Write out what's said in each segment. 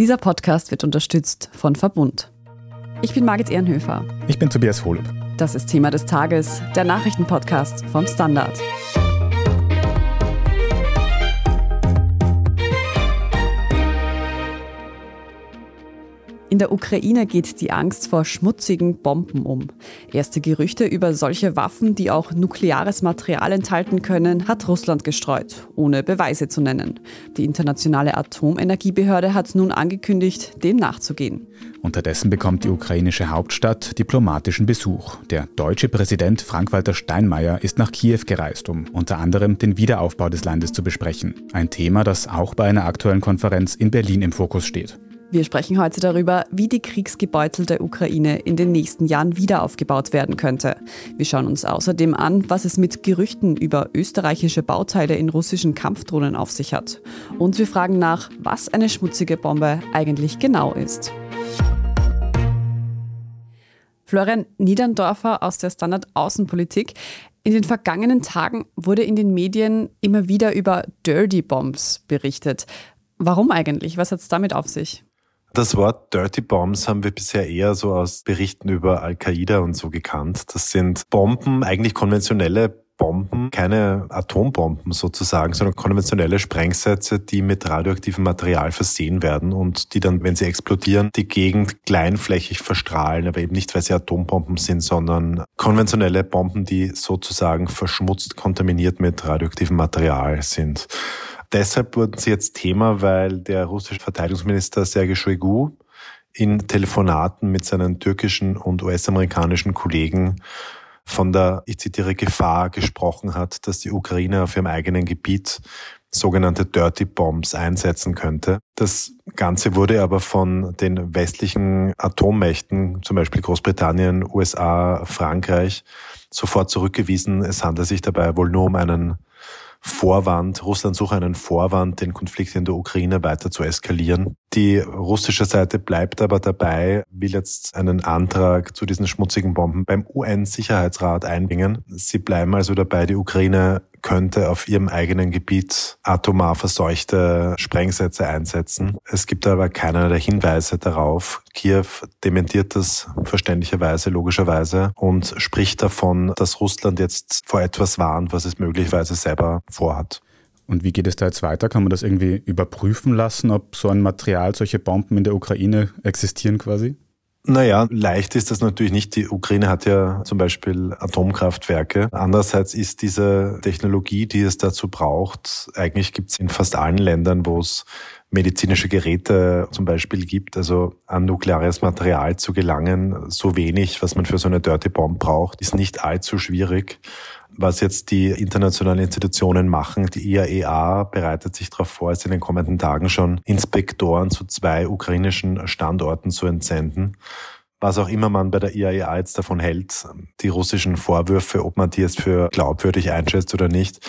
Dieser Podcast wird unterstützt von Verbund. Ich bin Margit Ehrenhöfer. Ich bin Tobias Holub. Das ist Thema des Tages, der Nachrichtenpodcast vom Standard. Der Ukraine geht die Angst vor schmutzigen Bomben um. Erste Gerüchte über solche Waffen, die auch nukleares Material enthalten können, hat Russland gestreut, ohne Beweise zu nennen. Die internationale Atomenergiebehörde hat nun angekündigt, dem nachzugehen. Unterdessen bekommt die ukrainische Hauptstadt diplomatischen Besuch. Der deutsche Präsident Frank-Walter Steinmeier ist nach Kiew gereist, um unter anderem den Wiederaufbau des Landes zu besprechen. Ein Thema, das auch bei einer aktuellen Konferenz in Berlin im Fokus steht. Wir sprechen heute darüber, wie die kriegsgebeutelte Ukraine in den nächsten Jahren wieder aufgebaut werden könnte. Wir schauen uns außerdem an, was es mit Gerüchten über österreichische Bauteile in russischen Kampfdrohnen auf sich hat. Und wir fragen nach, was eine schmutzige Bombe eigentlich genau ist. Florian Niederndorfer aus der Standard Außenpolitik. In den vergangenen Tagen wurde in den Medien immer wieder über Dirty Bombs berichtet. Warum eigentlich? Was hat es damit auf sich? Das Wort Dirty Bombs haben wir bisher eher so aus Berichten über Al-Qaida und so gekannt. Das sind Bomben, eigentlich konventionelle Bomben, keine Atombomben sozusagen, sondern konventionelle Sprengsätze, die mit radioaktivem Material versehen werden und die dann, wenn sie explodieren, die Gegend kleinflächig verstrahlen, aber eben nicht, weil sie Atombomben sind, sondern konventionelle Bomben, die sozusagen verschmutzt, kontaminiert mit radioaktivem Material sind. Deshalb wurden sie jetzt Thema, weil der russische Verteidigungsminister Sergei Shoigu in Telefonaten mit seinen türkischen und US-amerikanischen Kollegen von der, ich zitiere, Gefahr gesprochen hat, dass die Ukraine auf ihrem eigenen Gebiet sogenannte Dirty Bombs einsetzen könnte. Das Ganze wurde aber von den westlichen Atommächten, zum Beispiel Großbritannien, USA, Frankreich, sofort zurückgewiesen. Es handelt sich dabei wohl nur um einen Vorwand, Russland suche einen Vorwand, den Konflikt in der Ukraine weiter zu eskalieren. Die russische Seite bleibt aber dabei, will jetzt einen Antrag zu diesen schmutzigen Bomben beim UN-Sicherheitsrat einbringen. Sie bleiben also dabei, die Ukraine könnte auf ihrem eigenen Gebiet atomar verseuchte Sprengsätze einsetzen. Es gibt aber keinerlei Hinweise darauf. Kiew dementiert das verständlicherweise, logischerweise und spricht davon, dass Russland jetzt vor etwas warnt, was es möglicherweise selber vorhat. Und wie geht es da jetzt weiter? Kann man das irgendwie überprüfen lassen, ob so ein Material, solche Bomben in der Ukraine existieren quasi? Naja, leicht ist das natürlich nicht. Die Ukraine hat ja zum Beispiel Atomkraftwerke. Andererseits ist diese Technologie, die es dazu braucht, eigentlich gibt es in fast allen Ländern, wo es medizinische Geräte zum Beispiel gibt, also an nukleares Material zu gelangen, so wenig, was man für so eine Dirty Bomb braucht, ist nicht allzu schwierig. Was jetzt die internationalen Institutionen machen, die IAEA e bereitet sich darauf vor, es in den kommenden Tagen schon Inspektoren zu zwei ukrainischen Standorten zu entsenden was auch immer man bei der IAEA e jetzt davon hält, die russischen Vorwürfe, ob man die jetzt für glaubwürdig einschätzt oder nicht.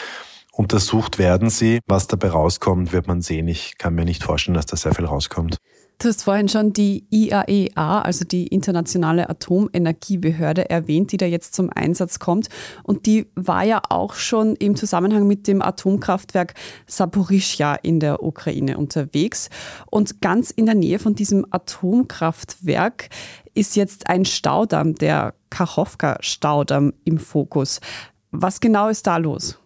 Untersucht werden sie. Was dabei rauskommt, wird man sehen. Ich kann mir nicht vorstellen, dass da sehr viel rauskommt. Du hast vorhin schon die IAEA, e also die Internationale Atomenergiebehörde, erwähnt, die da jetzt zum Einsatz kommt. Und die war ja auch schon im Zusammenhang mit dem Atomkraftwerk Saporischja in der Ukraine unterwegs. Und ganz in der Nähe von diesem Atomkraftwerk ist jetzt ein Staudamm, der Kachowka-Staudamm, im Fokus. Was genau ist da los?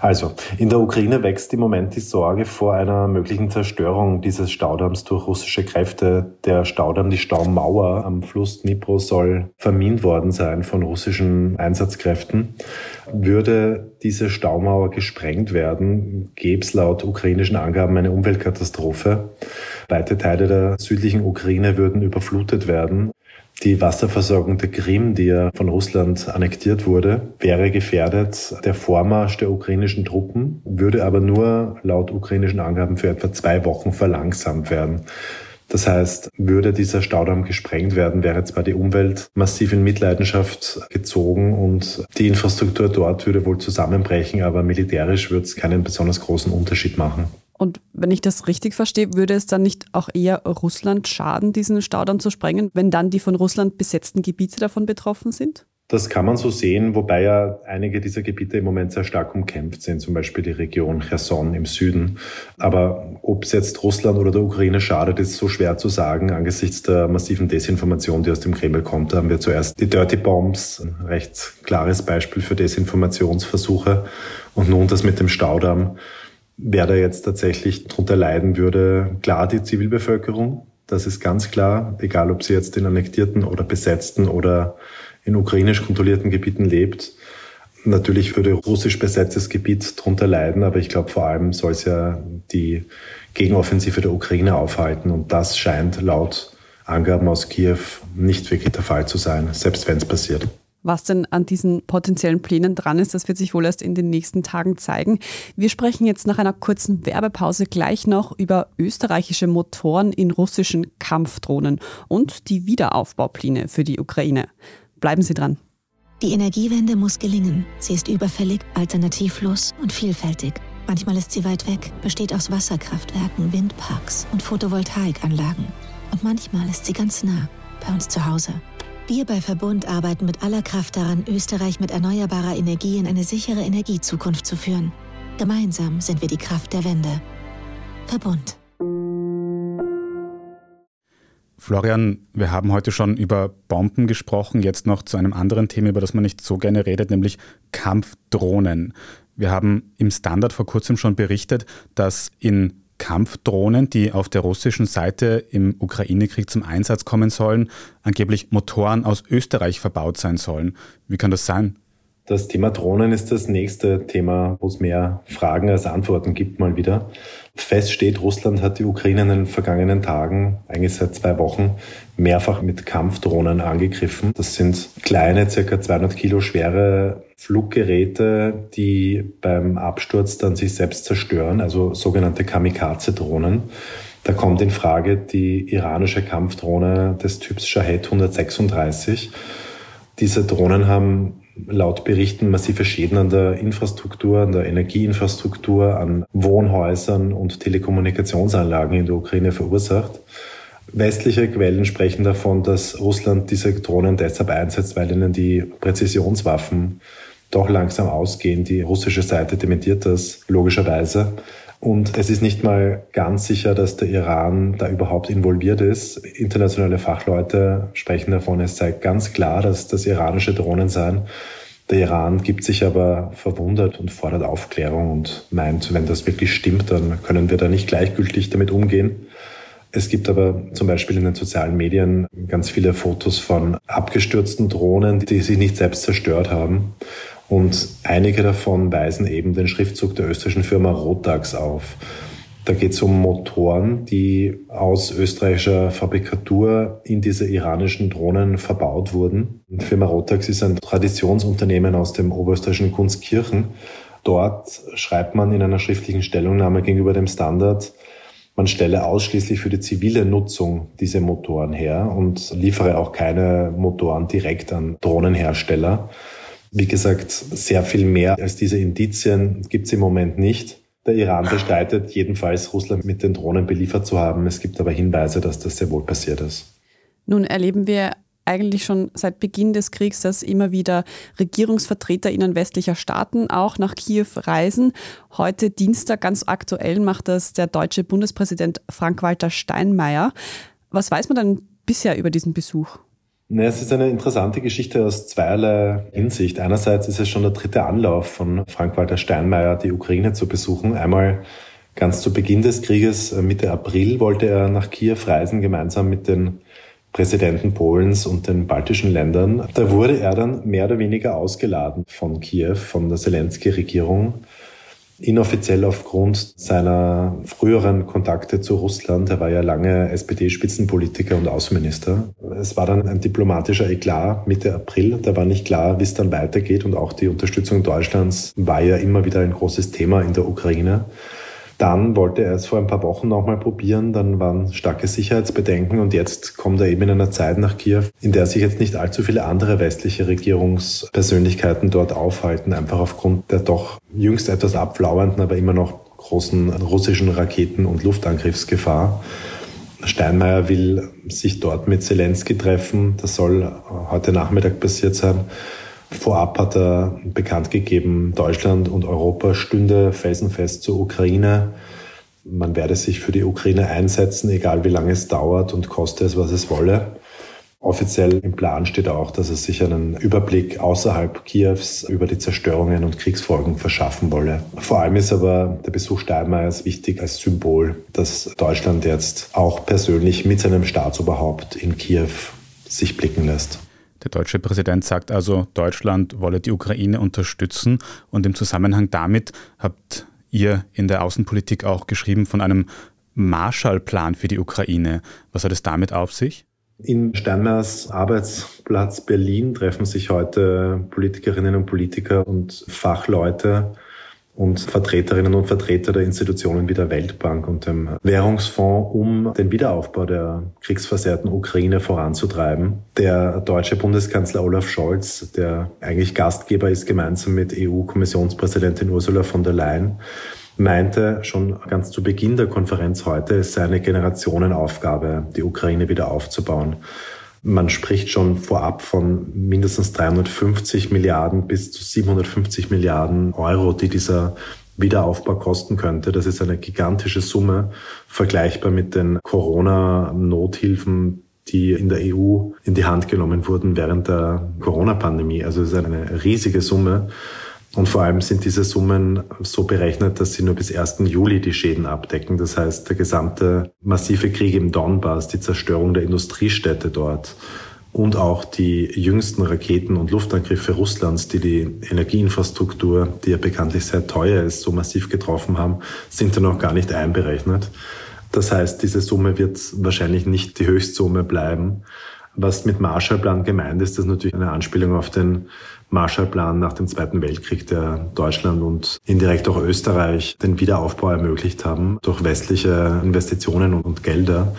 Also, in der Ukraine wächst im Moment die Sorge vor einer möglichen Zerstörung dieses Staudamms durch russische Kräfte. Der Staudamm, die Staumauer am Fluss Dnipro soll vermint worden sein von russischen Einsatzkräften. Würde diese Staumauer gesprengt werden, gäbe es laut ukrainischen Angaben eine Umweltkatastrophe. Weite Teile der südlichen Ukraine würden überflutet werden. Die Wasserversorgung der Krim, die ja von Russland annektiert wurde, wäre gefährdet. Der Vormarsch der ukrainischen Truppen würde aber nur laut ukrainischen Angaben für etwa zwei Wochen verlangsamt werden. Das heißt, würde dieser Staudamm gesprengt werden, wäre zwar die Umwelt massiv in Mitleidenschaft gezogen und die Infrastruktur dort würde wohl zusammenbrechen, aber militärisch würde es keinen besonders großen Unterschied machen. Und wenn ich das richtig verstehe, würde es dann nicht auch eher Russland schaden, diesen Staudamm zu sprengen, wenn dann die von Russland besetzten Gebiete davon betroffen sind? Das kann man so sehen, wobei ja einige dieser Gebiete im Moment sehr stark umkämpft sind, zum Beispiel die Region Cherson im Süden. Aber ob es jetzt Russland oder der Ukraine schadet, ist so schwer zu sagen angesichts der massiven Desinformation, die aus dem Kreml kommt. Haben wir zuerst die Dirty Bombs, ein recht klares Beispiel für Desinformationsversuche. Und nun das mit dem Staudamm. Wer da jetzt tatsächlich drunter leiden würde, klar die Zivilbevölkerung. Das ist ganz klar, egal ob sie jetzt in annektierten oder besetzten oder in ukrainisch kontrollierten Gebieten lebt. Natürlich würde russisch besetztes Gebiet darunter leiden, aber ich glaube, vor allem soll es ja die Gegenoffensive der Ukraine aufhalten. Und das scheint laut Angaben aus Kiew nicht wirklich der Fall zu sein, selbst wenn es passiert. Was denn an diesen potenziellen Plänen dran ist, das wird sich wohl erst in den nächsten Tagen zeigen. Wir sprechen jetzt nach einer kurzen Werbepause gleich noch über österreichische Motoren in russischen Kampfdrohnen und die Wiederaufbaupläne für die Ukraine. Bleiben Sie dran. Die Energiewende muss gelingen. Sie ist überfällig, alternativlos und vielfältig. Manchmal ist sie weit weg, besteht aus Wasserkraftwerken, Windparks und Photovoltaikanlagen. Und manchmal ist sie ganz nah, bei uns zu Hause. Wir bei Verbund arbeiten mit aller Kraft daran, Österreich mit erneuerbarer Energie in eine sichere Energiezukunft zu führen. Gemeinsam sind wir die Kraft der Wende. Verbund. Florian, wir haben heute schon über Bomben gesprochen, jetzt noch zu einem anderen Thema, über das man nicht so gerne redet, nämlich Kampfdrohnen. Wir haben im Standard vor kurzem schon berichtet, dass in Kampfdrohnen, die auf der russischen Seite im Ukraine-Krieg zum Einsatz kommen sollen, angeblich Motoren aus Österreich verbaut sein sollen. Wie kann das sein? Das Thema Drohnen ist das nächste Thema, wo es mehr Fragen als Antworten gibt mal wieder. Fest steht, Russland hat die Ukraine in den vergangenen Tagen, eigentlich seit zwei Wochen, mehrfach mit Kampfdrohnen angegriffen. Das sind kleine, circa 200 Kilo schwere Fluggeräte, die beim Absturz dann sich selbst zerstören, also sogenannte Kamikaze-Drohnen. Da kommt in Frage die iranische Kampfdrohne des Typs Shahed 136. Diese Drohnen haben laut Berichten massive Schäden an der Infrastruktur, an der Energieinfrastruktur, an Wohnhäusern und Telekommunikationsanlagen in der Ukraine verursacht. Westliche Quellen sprechen davon, dass Russland diese Drohnen deshalb einsetzt, weil ihnen die Präzisionswaffen doch langsam ausgehen. Die russische Seite dementiert das logischerweise. Und es ist nicht mal ganz sicher, dass der Iran da überhaupt involviert ist. Internationale Fachleute sprechen davon, es sei ganz klar, dass das iranische Drohnen seien. Der Iran gibt sich aber verwundert und fordert Aufklärung und meint, wenn das wirklich stimmt, dann können wir da nicht gleichgültig damit umgehen. Es gibt aber zum Beispiel in den sozialen Medien ganz viele Fotos von abgestürzten Drohnen, die sich nicht selbst zerstört haben. Und einige davon weisen eben den Schriftzug der österreichischen Firma Rotax auf. Da geht es um Motoren, die aus österreichischer Fabrikatur in diese iranischen Drohnen verbaut wurden. Die Firma Rotax ist ein Traditionsunternehmen aus dem oberösterreichischen Kunstkirchen. Dort schreibt man in einer schriftlichen Stellungnahme gegenüber dem Standard, man stelle ausschließlich für die zivile Nutzung diese Motoren her und liefere auch keine Motoren direkt an Drohnenhersteller. Wie gesagt, sehr viel mehr als diese Indizien gibt es im Moment nicht. Der Iran bestreitet jedenfalls, Russland mit den Drohnen beliefert zu haben. Es gibt aber Hinweise, dass das sehr wohl passiert ist. Nun erleben wir eigentlich schon seit Beginn des Kriegs, dass immer wieder RegierungsvertreterInnen westlicher Staaten auch nach Kiew reisen. Heute Dienstag, ganz aktuell, macht das der deutsche Bundespräsident Frank-Walter Steinmeier. Was weiß man denn bisher über diesen Besuch? Ne, es ist eine interessante Geschichte aus zweierlei Hinsicht. Einerseits ist es schon der dritte Anlauf von Frank-Walter Steinmeier, die Ukraine zu besuchen. Einmal ganz zu Beginn des Krieges, äh, Mitte April, wollte er nach Kiew reisen, gemeinsam mit den Präsidenten Polens und den baltischen Ländern. Da wurde er dann mehr oder weniger ausgeladen von Kiew, von der Zelensky-Regierung inoffiziell aufgrund seiner früheren Kontakte zu Russland. Er war ja lange SPD-Spitzenpolitiker und Außenminister. Es war dann ein diplomatischer Eklat Mitte April. Da war nicht klar, wie es dann weitergeht. Und auch die Unterstützung Deutschlands war ja immer wieder ein großes Thema in der Ukraine. Dann wollte er es vor ein paar Wochen nochmal probieren, dann waren starke Sicherheitsbedenken und jetzt kommt er eben in einer Zeit nach Kiew, in der sich jetzt nicht allzu viele andere westliche Regierungspersönlichkeiten dort aufhalten, einfach aufgrund der doch jüngst etwas abflauernden, aber immer noch großen russischen Raketen- und Luftangriffsgefahr. Steinmeier will sich dort mit Zelensky treffen. Das soll heute Nachmittag passiert sein. Vorab hat er bekannt gegeben, Deutschland und Europa stünde felsenfest zur Ukraine. Man werde sich für die Ukraine einsetzen, egal wie lange es dauert und koste es, was es wolle. Offiziell im Plan steht auch, dass er sich einen Überblick außerhalb Kiews über die Zerstörungen und Kriegsfolgen verschaffen wolle. Vor allem ist aber der Besuch Steinmeiers wichtig als Symbol, dass Deutschland jetzt auch persönlich mit seinem Staatsoberhaupt in Kiew sich blicken lässt. Der deutsche Präsident sagt also, Deutschland wolle die Ukraine unterstützen und im Zusammenhang damit habt ihr in der Außenpolitik auch geschrieben von einem Marshallplan für die Ukraine. Was hat es damit auf sich? In Steinmeiers Arbeitsplatz Berlin treffen sich heute Politikerinnen und Politiker und Fachleute und Vertreterinnen und Vertreter der Institutionen wie der Weltbank und dem Währungsfonds, um den Wiederaufbau der kriegsversehrten Ukraine voranzutreiben. Der deutsche Bundeskanzler Olaf Scholz, der eigentlich Gastgeber ist, gemeinsam mit EU-Kommissionspräsidentin Ursula von der Leyen, meinte schon ganz zu Beginn der Konferenz heute, es sei eine Generationenaufgabe, die Ukraine wieder aufzubauen. Man spricht schon vorab von mindestens 350 Milliarden bis zu 750 Milliarden Euro, die dieser Wiederaufbau kosten könnte. Das ist eine gigantische Summe, vergleichbar mit den Corona-Nothilfen, die in der EU in die Hand genommen wurden während der Corona-Pandemie. Also es ist eine riesige Summe. Und vor allem sind diese Summen so berechnet, dass sie nur bis 1. Juli die Schäden abdecken. Das heißt, der gesamte massive Krieg im Donbass, die Zerstörung der Industriestädte dort und auch die jüngsten Raketen- und Luftangriffe Russlands, die die Energieinfrastruktur, die ja bekanntlich sehr teuer ist, so massiv getroffen haben, sind da noch gar nicht einberechnet. Das heißt, diese Summe wird wahrscheinlich nicht die Höchstsumme bleiben. Was mit Marshallplan gemeint ist, ist natürlich eine Anspielung auf den Marshallplan nach dem Zweiten Weltkrieg, der Deutschland und indirekt auch Österreich den Wiederaufbau ermöglicht haben durch westliche Investitionen und Gelder.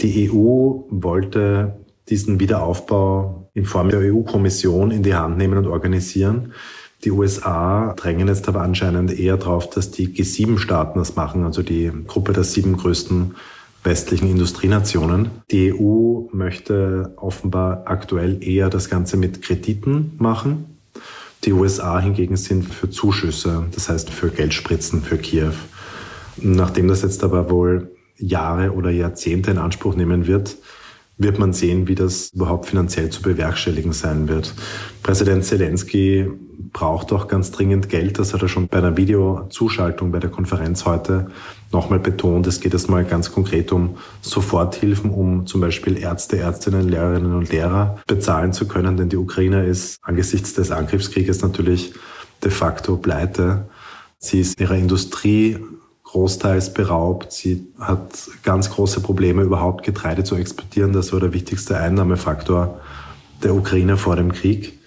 Die EU wollte diesen Wiederaufbau in Form der EU-Kommission in die Hand nehmen und organisieren. Die USA drängen jetzt aber anscheinend eher darauf, dass die G7-Staaten das machen, also die Gruppe der sieben größten westlichen Industrienationen. Die EU möchte offenbar aktuell eher das Ganze mit Krediten machen. Die USA hingegen sind für Zuschüsse, das heißt für Geldspritzen für Kiew. Nachdem das jetzt aber wohl Jahre oder Jahrzehnte in Anspruch nehmen wird, wird man sehen, wie das überhaupt finanziell zu bewerkstelligen sein wird. Präsident Zelensky braucht auch ganz dringend Geld. Das hat er schon bei einer Videozuschaltung bei der Konferenz heute nochmal betont. Es geht erstmal ganz konkret um Soforthilfen, um zum Beispiel Ärzte, Ärztinnen, Lehrerinnen und Lehrer bezahlen zu können, denn die Ukraine ist angesichts des Angriffskrieges natürlich de facto pleite. Sie ist ihrer Industrie großteils beraubt. Sie hat ganz große Probleme, überhaupt Getreide zu exportieren. Das war der wichtigste Einnahmefaktor der Ukraine vor dem Krieg.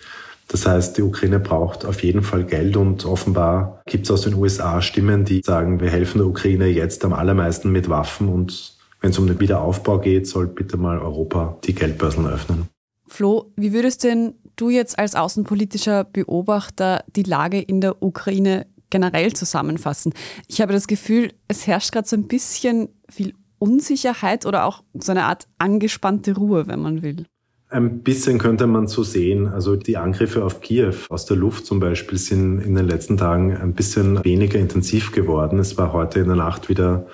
Das heißt, die Ukraine braucht auf jeden Fall Geld und offenbar gibt es aus den USA Stimmen, die sagen, wir helfen der Ukraine jetzt am allermeisten mit Waffen und wenn es um den Wiederaufbau geht, soll bitte mal Europa die Geldbörsen öffnen. Flo, wie würdest denn du jetzt als außenpolitischer Beobachter die Lage in der Ukraine generell zusammenfassen? Ich habe das Gefühl, es herrscht gerade so ein bisschen viel Unsicherheit oder auch so eine Art angespannte Ruhe, wenn man will. Ein bisschen könnte man so sehen. Also die Angriffe auf Kiew aus der Luft zum Beispiel sind in den letzten Tagen ein bisschen weniger intensiv geworden. Es war heute in der Nacht wieder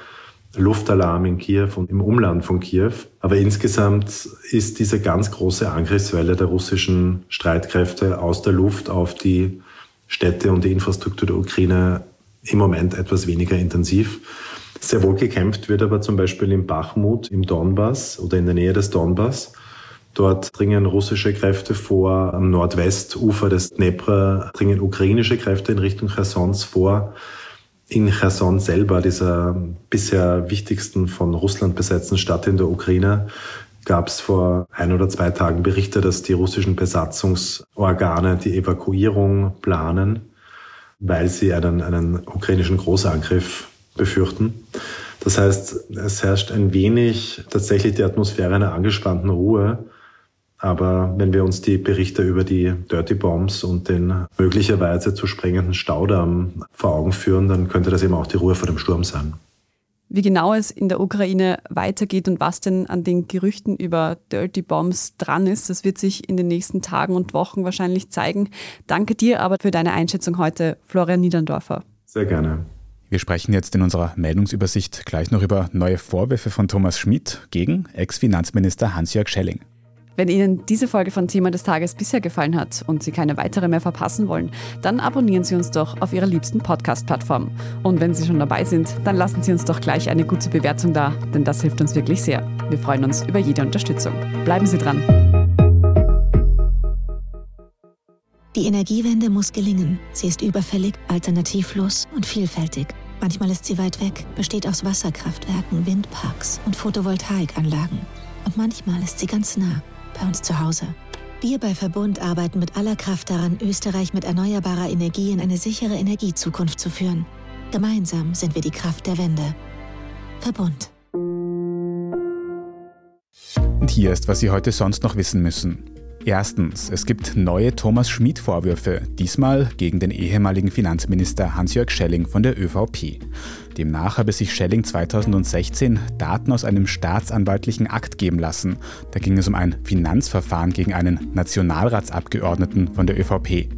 Luftalarm in Kiew und im Umland von Kiew. Aber insgesamt ist diese ganz große Angriffswelle der russischen Streitkräfte aus der Luft auf die Städte und die Infrastruktur der Ukraine im Moment etwas weniger intensiv. Sehr wohl gekämpft wird aber zum Beispiel in Bachmut im Donbass oder in der Nähe des Donbass. Dort dringen russische Kräfte vor. Am Nordwestufer des Dnepr dringen ukrainische Kräfte in Richtung Chersons vor. In Cherson selber, dieser bisher wichtigsten von Russland besetzten Stadt in der Ukraine, gab es vor ein oder zwei Tagen Berichte, dass die russischen Besatzungsorgane die Evakuierung planen, weil sie einen, einen ukrainischen Großangriff befürchten. Das heißt, es herrscht ein wenig tatsächlich die Atmosphäre einer angespannten Ruhe. Aber wenn wir uns die Berichte über die Dirty Bombs und den möglicherweise zu sprengenden Staudamm vor Augen führen, dann könnte das eben auch die Ruhe vor dem Sturm sein. Wie genau es in der Ukraine weitergeht und was denn an den Gerüchten über Dirty Bombs dran ist, das wird sich in den nächsten Tagen und Wochen wahrscheinlich zeigen. Danke dir aber für deine Einschätzung heute, Florian Niederndorfer. Sehr gerne. Wir sprechen jetzt in unserer Meldungsübersicht gleich noch über neue Vorwürfe von Thomas Schmidt gegen Ex-Finanzminister Hans-Jörg Schelling. Wenn Ihnen diese Folge von Thema des Tages bisher gefallen hat und Sie keine weitere mehr verpassen wollen, dann abonnieren Sie uns doch auf Ihrer liebsten Podcast-Plattform. Und wenn Sie schon dabei sind, dann lassen Sie uns doch gleich eine gute Bewertung da, denn das hilft uns wirklich sehr. Wir freuen uns über jede Unterstützung. Bleiben Sie dran. Die Energiewende muss gelingen. Sie ist überfällig, alternativlos und vielfältig. Manchmal ist sie weit weg, besteht aus Wasserkraftwerken, Windparks und Photovoltaikanlagen. Und manchmal ist sie ganz nah bei uns zu Hause. Wir bei Verbund arbeiten mit aller Kraft daran, Österreich mit erneuerbarer Energie in eine sichere Energiezukunft zu führen. Gemeinsam sind wir die Kraft der Wende. Verbund. Und hier ist, was Sie heute sonst noch wissen müssen. Erstens, es gibt neue Thomas Schmid-Vorwürfe, diesmal gegen den ehemaligen Finanzminister Hans-Jörg Schelling von der ÖVP. Demnach habe sich Schelling 2016 Daten aus einem staatsanwaltlichen Akt geben lassen. Da ging es um ein Finanzverfahren gegen einen Nationalratsabgeordneten von der ÖVP.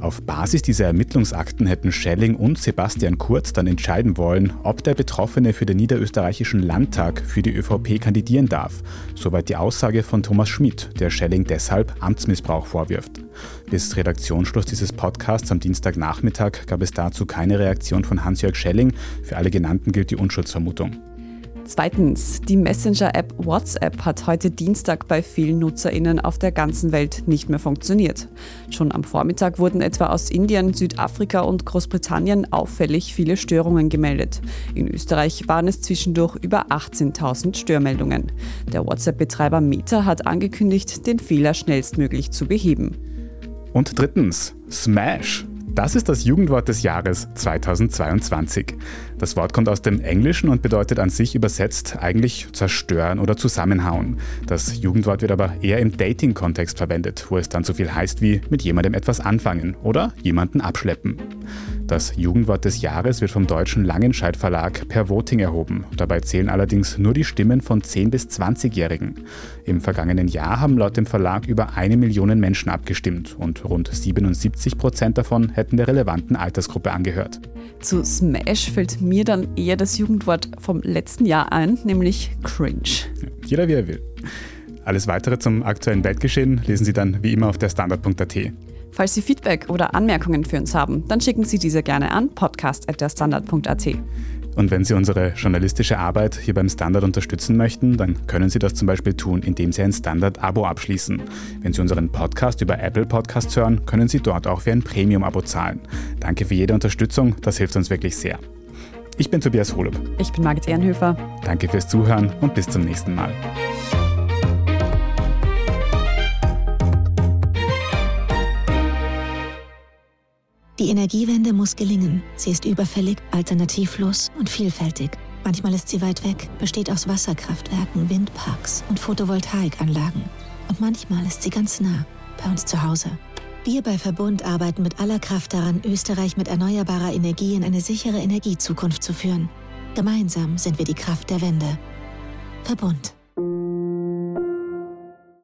Auf Basis dieser Ermittlungsakten hätten Schelling und Sebastian Kurz dann entscheiden wollen, ob der Betroffene für den niederösterreichischen Landtag für die ÖVP kandidieren darf. Soweit die Aussage von Thomas Schmidt, der Schelling deshalb Amtsmissbrauch vorwirft. Bis Redaktionsschluss dieses Podcasts am Dienstagnachmittag gab es dazu keine Reaktion von Hans-Jörg Schelling. Für alle genannten gilt die Unschuldsvermutung. Zweitens, die Messenger-App WhatsApp hat heute Dienstag bei vielen NutzerInnen auf der ganzen Welt nicht mehr funktioniert. Schon am Vormittag wurden etwa aus Indien, Südafrika und Großbritannien auffällig viele Störungen gemeldet. In Österreich waren es zwischendurch über 18.000 Störmeldungen. Der WhatsApp-Betreiber Meta hat angekündigt, den Fehler schnellstmöglich zu beheben. Und drittens, Smash. Das ist das Jugendwort des Jahres 2022. Das Wort kommt aus dem Englischen und bedeutet an sich übersetzt eigentlich zerstören oder zusammenhauen. Das Jugendwort wird aber eher im Dating-Kontext verwendet, wo es dann so viel heißt wie mit jemandem etwas anfangen oder jemanden abschleppen. Das Jugendwort des Jahres wird vom deutschen Langenscheidt Verlag per Voting erhoben. Dabei zählen allerdings nur die Stimmen von 10- bis 20-Jährigen. Im vergangenen Jahr haben laut dem Verlag über eine Million Menschen abgestimmt und rund 77 Prozent davon hätten der relevanten Altersgruppe angehört. Zu Smash fällt mir dann eher das Jugendwort vom letzten Jahr ein, nämlich cringe. Jeder wie er will. Alles weitere zum aktuellen Weltgeschehen lesen Sie dann wie immer auf der Standard.at. Falls Sie Feedback oder Anmerkungen für uns haben, dann schicken Sie diese gerne an podcast.derstandard.at. Und wenn Sie unsere journalistische Arbeit hier beim Standard unterstützen möchten, dann können Sie das zum Beispiel tun, indem Sie ein Standard-Abo abschließen. Wenn Sie unseren Podcast über Apple Podcasts hören, können Sie dort auch für ein Premium-Abo zahlen. Danke für jede Unterstützung, das hilft uns wirklich sehr. Ich bin Tobias Holub. Ich bin Margit Ehrenhöfer. Danke fürs Zuhören und bis zum nächsten Mal. Die Energiewende muss gelingen. Sie ist überfällig, alternativlos und vielfältig. Manchmal ist sie weit weg, besteht aus Wasserkraftwerken, Windparks und Photovoltaikanlagen. Und manchmal ist sie ganz nah, bei uns zu Hause. Wir bei Verbund arbeiten mit aller Kraft daran, Österreich mit erneuerbarer Energie in eine sichere Energiezukunft zu führen. Gemeinsam sind wir die Kraft der Wende. Verbund.